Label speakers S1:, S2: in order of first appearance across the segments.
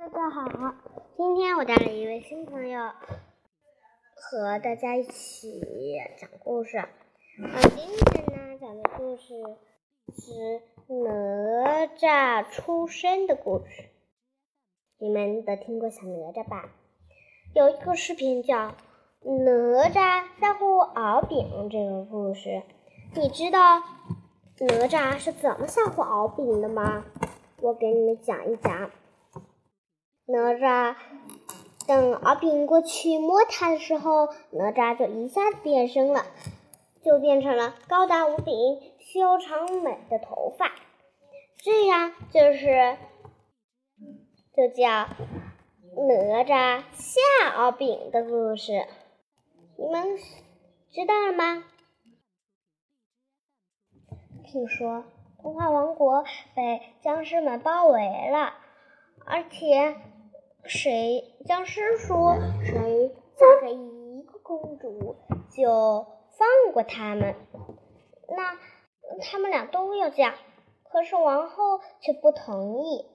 S1: 大家好，今天我带了一位新朋友和大家一起讲故事。我今天呢讲的故事是哪吒出生的故事。你们都听过小哪吒吧？有一个视频叫《哪吒吓唬敖丙》这个故事，你知道哪吒是怎么吓唬敖丙的吗？我给你们讲一讲。哪吒等敖丙过去摸他的时候，哪吒就一下子变身了，就变成了高大无比、修长美的头发。这样就是就叫哪吒吓敖丙的故事。你们知道了吗？听说童话王国被僵尸们包围了，而且谁僵尸说谁嫁给一个公主就放过他们，那他们俩都要嫁，可是王后却不同意。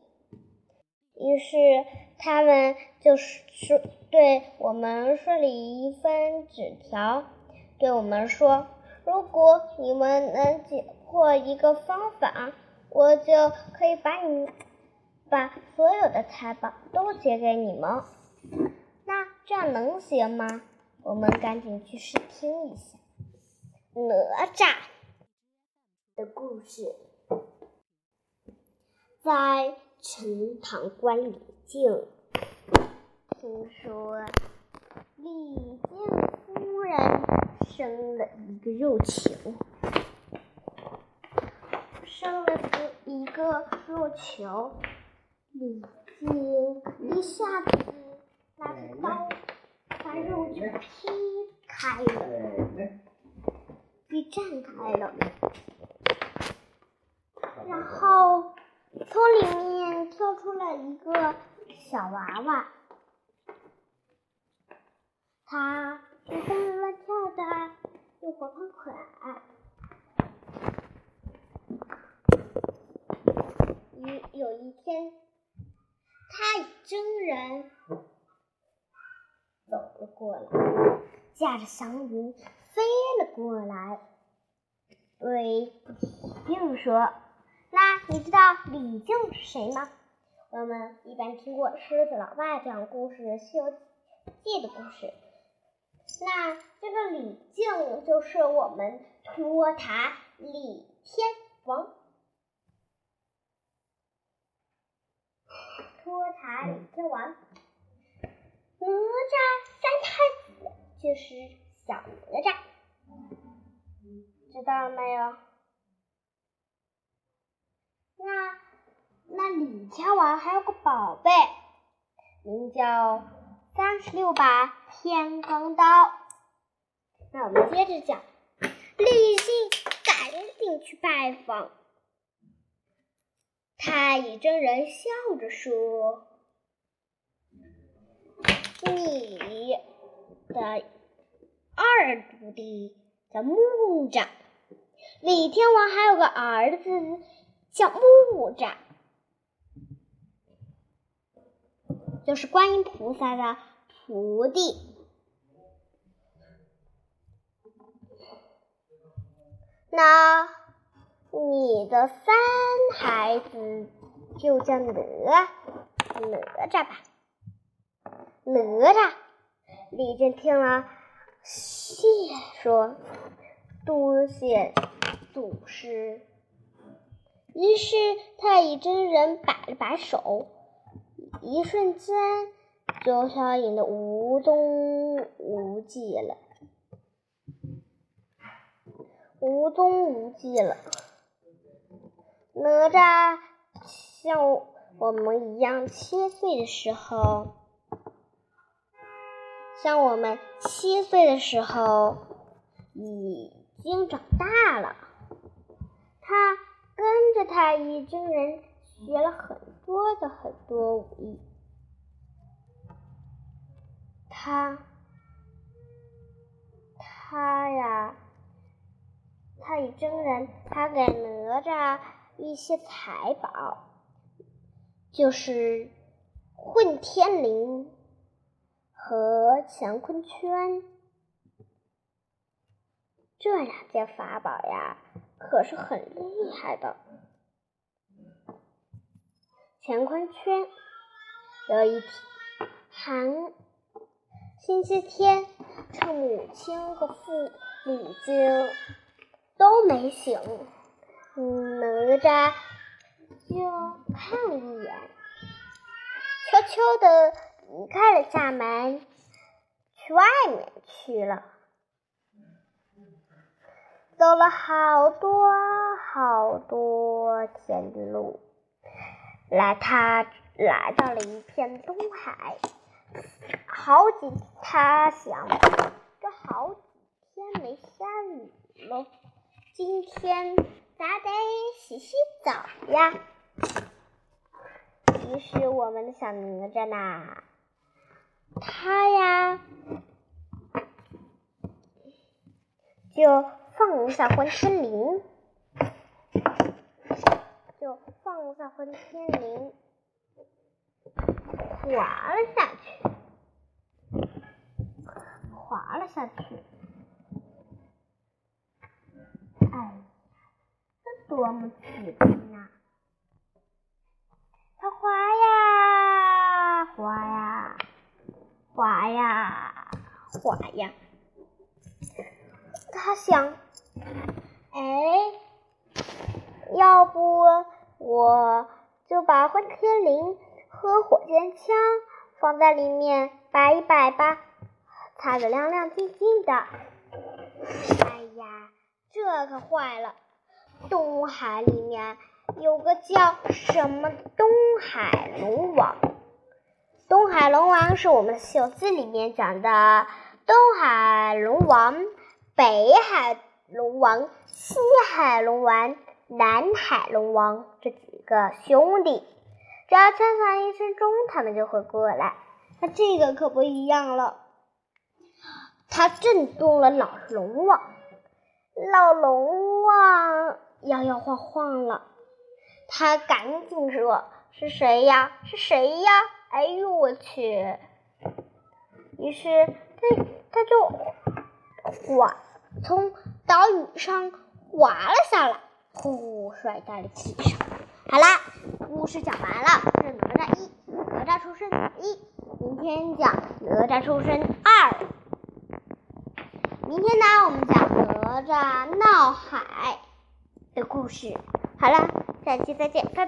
S1: 于是他们就是说对我们说了一份纸条，对我们说：如果你们能解破一个方法，我就可以把你把所有的财宝都借给你们。那这样能行吗？我们赶紧去试听一下哪吒的故事，在。陈塘关李靖，听说李靖夫人生了一个肉球，生了个一个肉球，李靖一下子拿着刀把肉球劈开了，给绽开了，然后。从里面跳出了一个小娃娃，它活蹦乱跳的，又活泼可爱。有有一天，太乙真人走了过来，驾着祥云飞了过来，对李靖说。那你知道李靖是谁吗？我们一般听过狮子老爸讲故事《西游记》的故事。那这个李靖就是我们托塔李天王。托塔李天王，哪吒三太子就是小哪吒，知道了没有？那那李天王还有个宝贝，名叫三十六把天罡刀。那我们接着讲，李靖赶紧去拜访，太乙真人笑着说：“你的二徒弟叫木吒，李天王还有个儿子。”叫木吒，就是观音菩萨的徒弟。那你的三孩子就叫哪哪吒吧？哪吒，李靖听了，谢说：“多谢祖师。”于是太乙真人摆了摆手，一瞬间就消隐的无踪无迹了，无踪无迹了。哪吒像我们一样七岁的时候，像我们七岁的时候已经长大了，他。跟着太乙真人学了很多的很多武艺，他他呀，太乙真人他给哪吒一些财宝，就是混天绫和乾坤圈。这两件法宝呀，可是很厉害的。乾坤圈有一天，寒星期天，趁母亲和父母亲都没醒，哪吒就看了一眼，悄悄的离开了家门，去外面去了。走了好多好多天的路，来他来到了一片东海。好几他想，这好几天没下雨了，今天咱得洗洗澡呀。于是我们的小哪吒呢，他呀就。放下混天绫，就放下混天绫，滑了下去，滑了下去。哎，这多么奇怪呐！它滑呀，滑呀，滑呀，滑呀。他想。哎，要不我就把混天绫和火箭枪放在里面摆一摆吧，擦得亮亮晶晶的。哎呀，这可坏了！东海里面有个叫什么东海龙王，东海龙王是我们《西游记》里面讲的东海龙王，北海。龙王、西海龙王、南海龙王这几个兄弟，只要敲响一声钟，他们就会过来。那这个可不一样了，他震动了老龙王，老龙王摇摇晃晃了。他赶紧说：“是谁呀？是谁呀？”哎呦我去！于是他他就滑，从。岛屿上滑了下来，呼呼，摔在了地上。好啦，故事讲完了。是哪吒一，哪吒出生一。明天讲哪吒出生二。明天呢，我们讲哪吒闹海的故事。好了，下期再见，拜拜。